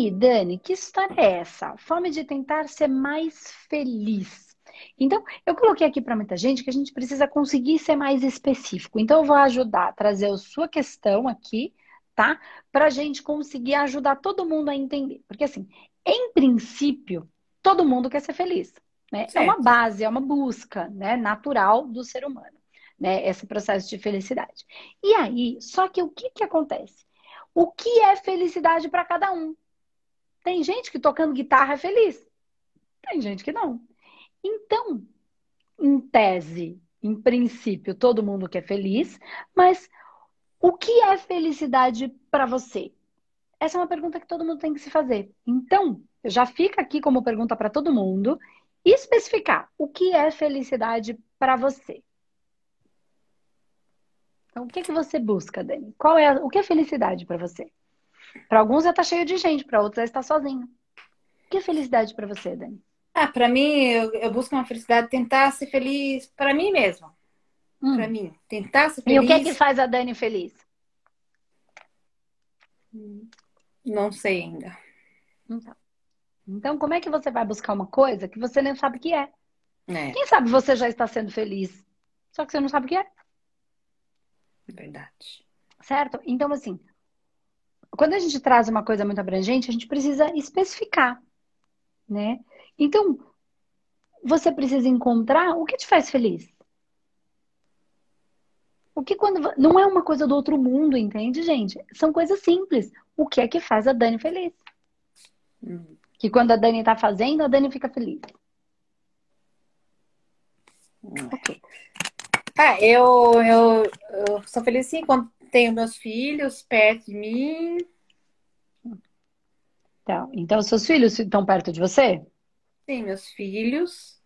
aí, Dani, que história é essa? Forma de tentar ser mais feliz. Então, eu coloquei aqui para muita gente que a gente precisa conseguir ser mais específico. Então, eu vou ajudar a trazer a sua questão aqui, tá? Para a gente conseguir ajudar todo mundo a entender. Porque, assim, em princípio, todo mundo quer ser feliz. Né? É uma base, é uma busca né, natural do ser humano, né? Esse processo de felicidade. E aí, só que o que, que acontece? O que é felicidade para cada um? Tem gente que tocando guitarra é feliz, tem gente que não. Então, em tese, em princípio, todo mundo quer feliz, mas o que é felicidade para você? Essa é uma pergunta que todo mundo tem que se fazer. Então, já fica aqui como pergunta para todo mundo especificar o que é felicidade para você. Então, o que, é que você busca, Dani? Qual é a, o que é felicidade para você? Para alguns já está cheio de gente, para outros já está sozinho. O que é felicidade para você, Dani? Ah, para mim, eu, eu, busco uma felicidade, tentar ser feliz para mim mesma. Hum. Para mim, tentar ser feliz. E o que é que faz a Dani feliz? Não sei ainda. Então. Então, como é que você vai buscar uma coisa que você nem sabe o que é? é? Quem sabe você já está sendo feliz, só que você não sabe o que é? Verdade. Certo? Então, assim, quando a gente traz uma coisa muito abrangente, a gente precisa especificar, né? Então, você precisa encontrar o que te faz feliz. O que quando não é uma coisa do outro mundo, entende, gente? São coisas simples. O que é que faz a Dani feliz? Que quando a Dani tá fazendo, a Dani fica feliz. Ok. Ah, eu, eu, eu sou feliz sim quando tenho meus filhos perto de mim. Então, então seus filhos estão perto de você? Sim, meus filhos.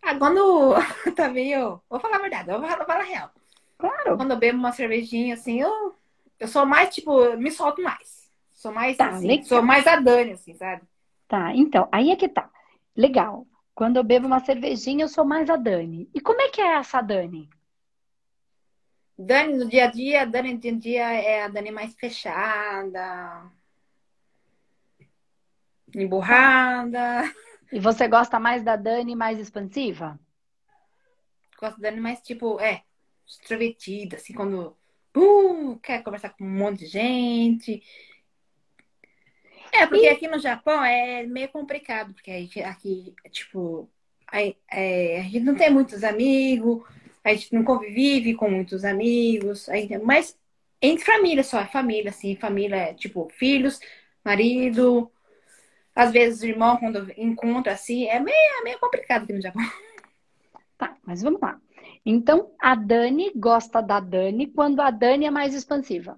Ah, quando tá meio. Vou falar a verdade, eu vou falar a real. Claro. Quando eu bebo uma cervejinha, assim, eu, eu sou mais, tipo, me solto mais. Sou mais tá, assim, sou mais a Dani, assim, sabe? Tá, então, aí é que tá. Legal. Quando eu bebo uma cervejinha, eu sou mais a Dani. E como é que é essa Dani? Dani no dia a dia, Dani no dia a dia é a Dani mais fechada, emburrada. E você gosta mais da Dani mais expansiva? Gosto da Dani mais, tipo, é, extrovertida, assim, quando uh, quer conversar com um monte de gente, é, porque e... aqui no Japão é meio complicado, porque gente, aqui, tipo, a, é, a gente não tem muitos amigos, a gente não convive com muitos amigos, mas entre família só, é família, assim, família é tipo filhos, marido, às vezes o irmão, quando encontra assim, é meio, é meio complicado aqui no Japão. Tá, mas vamos lá. Então, a Dani gosta da Dani quando a Dani é mais expansiva.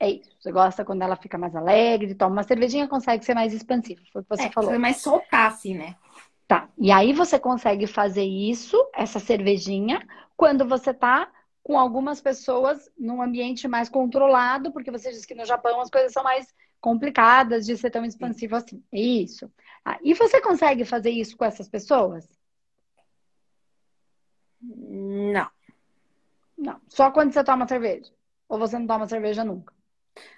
É isso. Você gosta quando ela fica mais alegre, toma uma cervejinha, consegue ser mais expansiva. Foi o que você é, falou. mais soltar, assim, né? Tá. E aí você consegue fazer isso, essa cervejinha, quando você tá com algumas pessoas num ambiente mais controlado, porque você disse que no Japão as coisas são mais complicadas de ser tão expansivo assim. Isso. Ah, e você consegue fazer isso com essas pessoas? Não. Não. Só quando você toma cerveja? Ou você não toma cerveja nunca?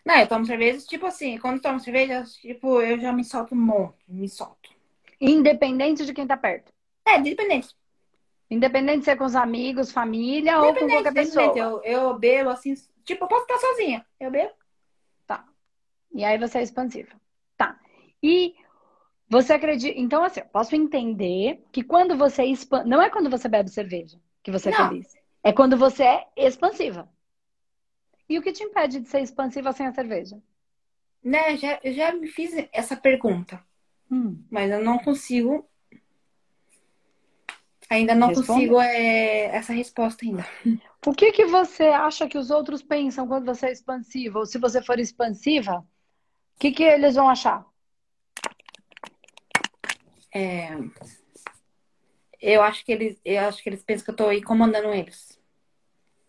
Não, eu tomo cerveja, tipo assim, quando tomo cerveja, tipo, eu já me solto um monte, me solto. Independente de quem tá perto. É, independente. Independente de ser com os amigos, família ou com qualquer pessoa. Eu, eu bebo assim, tipo, eu posso estar sozinha. Eu bebo. Tá. E aí você é expansiva. Tá. E você acredita. Então, assim, eu posso entender que quando você expande. Não é quando você bebe cerveja que você é Não. feliz. É quando você é expansiva. E o que te impede de ser expansiva sem a cerveja? Né, já, eu já me fiz essa pergunta. Hum. Mas eu não consigo. Ainda não Responde? consigo é, essa resposta ainda. O que, que você acha que os outros pensam quando você é expansiva? Ou se você for expansiva, o que, que eles vão achar? É... Eu acho que eles, eu acho que eles pensam que eu estou incomodando eles.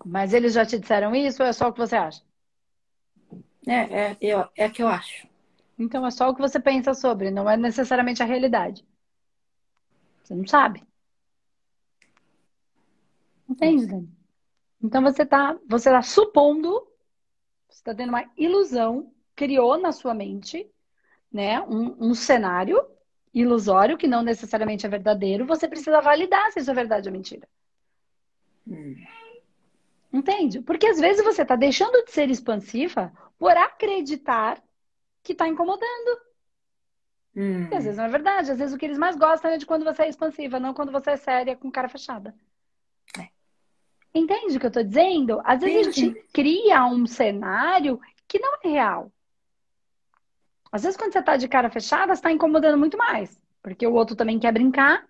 Mas eles já te disseram isso ou é só o que você acha? É, é, eu, é o que eu acho. Então é só o que você pensa sobre, não é necessariamente a realidade. Você não sabe. Entende, Então você está você tá supondo, você está tendo uma ilusão criou na sua mente, né, um, um cenário ilusório que não necessariamente é verdadeiro, você precisa validar se isso é verdade ou mentira. Hum. Entende? Porque às vezes você está deixando de ser expansiva por acreditar que está incomodando. Hum. E às vezes não é verdade. Às vezes o que eles mais gostam é de quando você é expansiva, não quando você é séria com cara fechada. É. Entende o que eu estou dizendo? Às vezes sim, a gente cria um cenário que não é real. Às vezes, quando você está de cara fechada, você está incomodando muito mais. Porque o outro também quer brincar.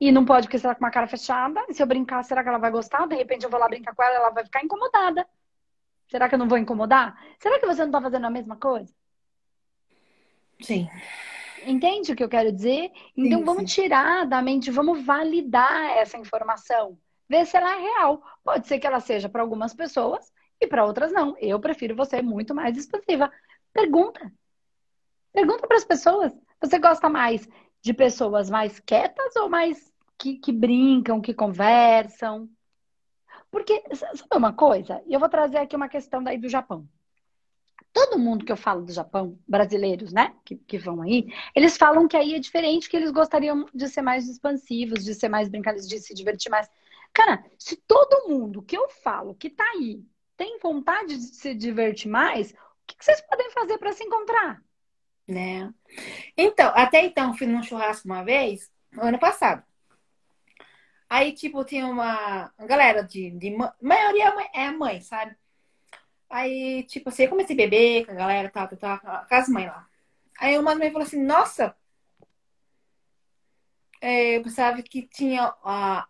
E não pode porque você está com uma cara fechada. E se eu brincar, será que ela vai gostar? De repente eu vou lá brincar com ela, ela vai ficar incomodada. Será que eu não vou incomodar? Será que você não está fazendo a mesma coisa? Sim. Entende o que eu quero dizer? Então sim, vamos sim. tirar da mente, vamos validar essa informação. Ver se ela é real. Pode ser que ela seja para algumas pessoas e para outras não. Eu prefiro você muito mais expansiva. Pergunta. Pergunta para as pessoas. Você gosta mais de pessoas mais quietas ou mais que, que brincam, que conversam? Porque, sabe uma coisa? Eu vou trazer aqui uma questão daí do Japão. Todo mundo que eu falo do Japão, brasileiros, né, que, que vão aí, eles falam que aí é diferente, que eles gostariam de ser mais expansivos, de ser mais brincalhos, de se divertir mais. Cara, se todo mundo que eu falo que tá aí tem vontade de se divertir mais, o que, que vocês podem fazer para se encontrar? Né? Então, até então, fui num churrasco uma vez, ano passado. Aí, tipo, tinha uma galera de, de maioria é mãe, sabe? Aí, tipo assim, eu comecei a beber com a galera, tal, tal, tal, com as mães lá. Aí uma mãe falou assim, nossa, é, eu pensava que tinha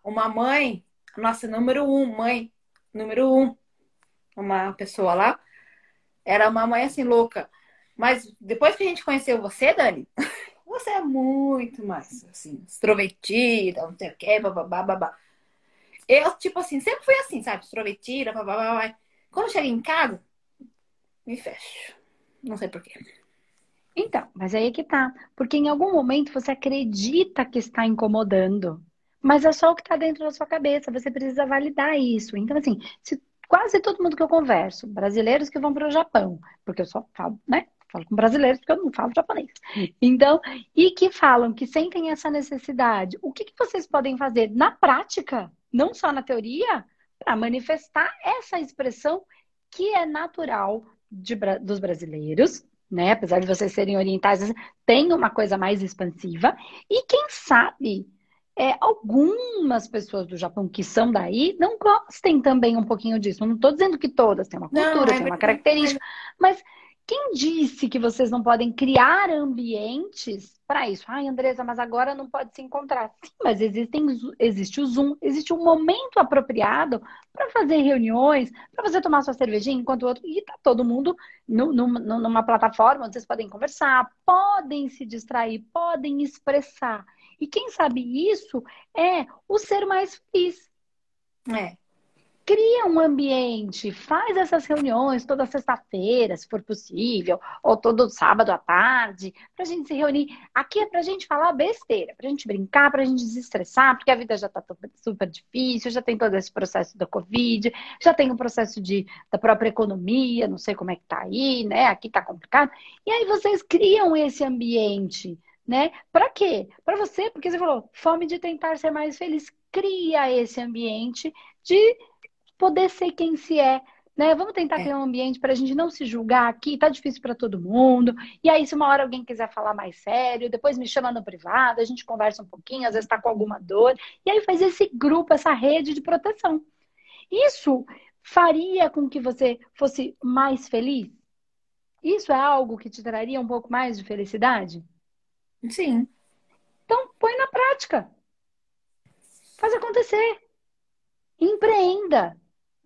uma mãe, nossa, número um, mãe, número um, uma pessoa lá, era uma mãe assim, louca. Mas depois que a gente conheceu você, Dani, você é muito mais, assim, extrovertida, não sei o quê, babá, babá. Eu, tipo assim, sempre fui assim, sabe? Extrovertida, babá, babá. Quando chego em casa, me fecho. Não sei porquê. Então, mas aí é que tá. Porque em algum momento você acredita que está incomodando. Mas é só o que está dentro da sua cabeça. Você precisa validar isso. Então, assim, se quase todo mundo que eu converso, brasileiros que vão para o Japão, porque eu só falo, né? Falo com brasileiros porque eu não falo japonês. Então, e que falam que sentem essa necessidade, o que, que vocês podem fazer na prática, não só na teoria, para manifestar essa expressão que é natural de, dos brasileiros, né? Apesar de vocês serem orientais, tem uma coisa mais expansiva. E quem sabe é, algumas pessoas do Japão que são daí não gostem também um pouquinho disso. Não estou dizendo que todas têm uma cultura, não, é têm uma característica, mas quem disse que vocês não podem criar ambientes para isso? Ai, Andresa, mas agora não pode se encontrar. Sim, mas existem, existe o Zoom, existe um momento apropriado para fazer reuniões, para você tomar sua cervejinha enquanto o outro. E tá todo mundo no, no, numa plataforma onde vocês podem conversar, podem se distrair, podem expressar. E quem sabe isso é o ser mais feliz. É cria um ambiente, faz essas reuniões toda sexta-feira, se for possível, ou todo sábado à tarde, para a gente se reunir. Aqui é para a gente falar besteira, para a gente brincar, para a gente desestressar, porque a vida já está super difícil, já tem todo esse processo da Covid, já tem o processo de, da própria economia, não sei como é que tá aí, né? Aqui está complicado. E aí vocês criam esse ambiente, né? Para quê? Para você, porque você falou, fome de tentar ser mais feliz. Cria esse ambiente de poder ser quem se é. Né? Vamos tentar é. criar um ambiente para a gente não se julgar aqui, tá difícil para todo mundo. E aí, se uma hora alguém quiser falar mais sério, depois me chama no privado, a gente conversa um pouquinho, às vezes está com alguma dor. E aí faz esse grupo, essa rede de proteção. Isso faria com que você fosse mais feliz? Isso é algo que te traria um pouco mais de felicidade? Sim. Então, põe na prática. Faz acontecer. Empreenda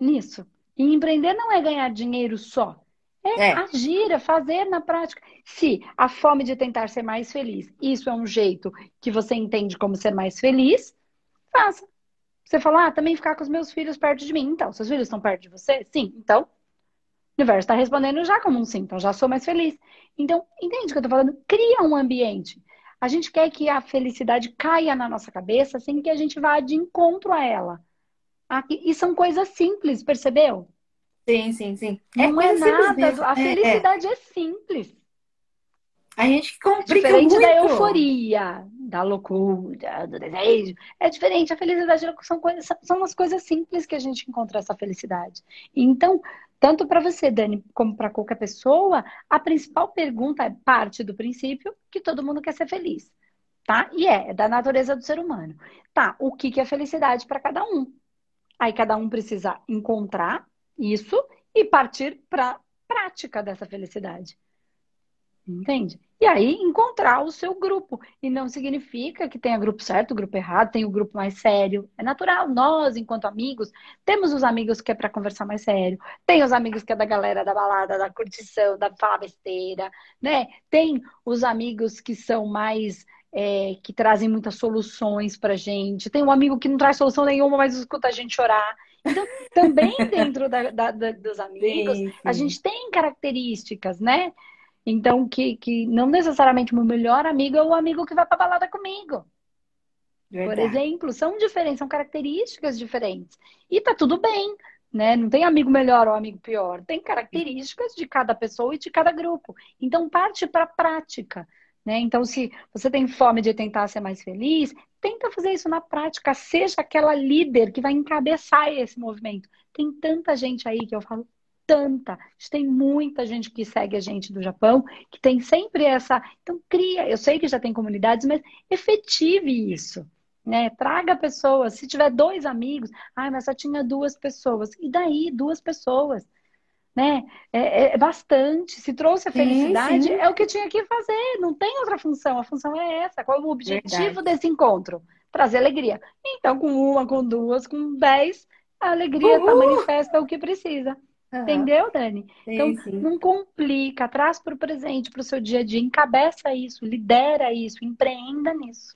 nisso. E empreender não é ganhar dinheiro só. É, é, agir, é fazer na prática. Se a fome de tentar ser mais feliz, isso é um jeito que você entende como ser mais feliz, faça. Você fala, ah, também ficar com os meus filhos perto de mim. Então, seus filhos estão perto de você? Sim. Então, o universo está respondendo já como um sim. Então, já sou mais feliz. Então, entende o que eu estou falando? Cria um ambiente. A gente quer que a felicidade caia na nossa cabeça sem que a gente vá de encontro a ela. E são coisas simples, percebeu? Sim, sim, sim. Não é, é nada. A é, é. felicidade é, é simples. A gente complica Diferente muito. da euforia, da loucura, do desejo. É diferente. A felicidade são, coisas, são as coisas simples que a gente encontra essa felicidade. Então, tanto para você, Dani, como para qualquer pessoa, a principal pergunta é parte do princípio que todo mundo quer ser feliz. Tá? E é, é da natureza do ser humano. Tá, o que, que é felicidade para cada um? Aí cada um precisa encontrar isso e partir para prática dessa felicidade. Entende? E aí encontrar o seu grupo. E não significa que tenha grupo certo, grupo errado, tem o grupo mais sério. É natural. Nós, enquanto amigos, temos os amigos que é para conversar mais sério. Tem os amigos que é da galera da balada, da curtição, da falar besteira, né? Tem os amigos que são mais é, que trazem muitas soluções pra gente. Tem um amigo que não traz solução nenhuma, mas escuta a gente chorar. Então, também dentro da, da, da, dos amigos, sim, sim. a gente tem características, né? Então, que, que não necessariamente o meu melhor amigo é o amigo que vai pra balada comigo. Verdade. Por exemplo, são diferentes, são características diferentes. E tá tudo bem, né? Não tem amigo melhor ou amigo pior. Tem características de cada pessoa e de cada grupo. Então, parte para a prática. Né? Então, se você tem fome de tentar ser mais feliz, tenta fazer isso na prática. Seja aquela líder que vai encabeçar esse movimento. Tem tanta gente aí que eu falo, tanta. Tem muita gente que segue a gente do Japão, que tem sempre essa. Então, cria. Eu sei que já tem comunidades, mas efetive isso. Né? Traga pessoas. Se tiver dois amigos, ai, mas só tinha duas pessoas. E daí, duas pessoas. Né? É, é, bastante. Se trouxe a felicidade, sim, sim. é o que tinha que fazer. Não tem outra função. A função é essa. Qual é o objetivo Verdade. desse encontro? Trazer alegria. Então, com uma, com duas, com dez, a alegria tá, manifesta o que precisa. Uhum. Entendeu, Dani? Sim, então, não complica, traz para o presente, para o seu dia a dia, encabeça isso, lidera isso, empreenda nisso.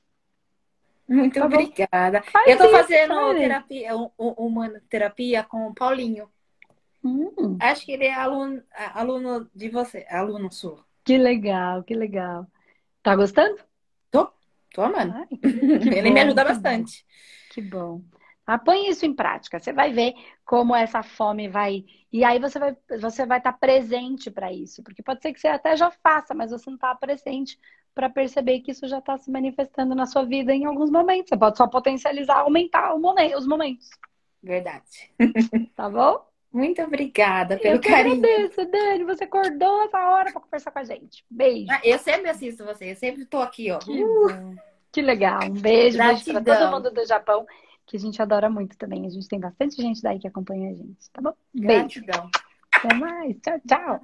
Muito tá obrigada. Faz eu estou fazendo terapia, uma terapia com o Paulinho. Hum. Acho que ele é aluno, aluno de você, aluno sul. Que legal, que legal. Tá gostando? Tô, tô amando. Ai, ele bom, me ajuda bastante. Bom. Que bom. Ah, põe isso em prática. Você vai ver como essa fome vai. E aí você vai você vai estar tá presente para isso. Porque pode ser que você até já faça, mas você não está presente para perceber que isso já está se manifestando na sua vida em alguns momentos. Você pode só potencializar, aumentar momento, os momentos. Verdade. Tá bom? Muito obrigada pelo eu carinho. Eu agradeço, Dani. Você acordou essa hora para conversar com a gente. Beijo. Ah, eu sempre assisto você. Eu sempre estou aqui, ó. Que, uh. que legal. Um beijo, beijo para todo mundo do Japão que a gente adora muito também. A gente tem bastante gente daí que acompanha a gente, tá bom? Beijo. Gratidão. Até mais. Tchau, tchau.